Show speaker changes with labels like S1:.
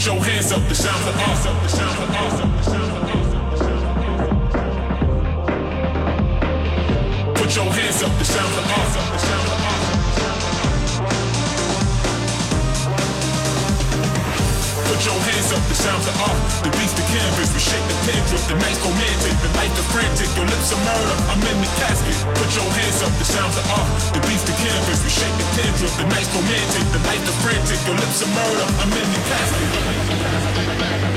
S1: Put your hands up, the sound of awesome, the sound of awesome, the sound of awesome. Put your hands up, the sound of awesome, the Hands up, the sounds are off. The beats, the canvas, we shake the pen drip. The night's romantic, the light, the frantic. Your lips are murder, I'm in the casket. Put your hands up, the sounds are off. The beats, the canvas, we shake the pen drip. The night's romantic, the light, the frantic. Your lips are murder, I'm in the casket.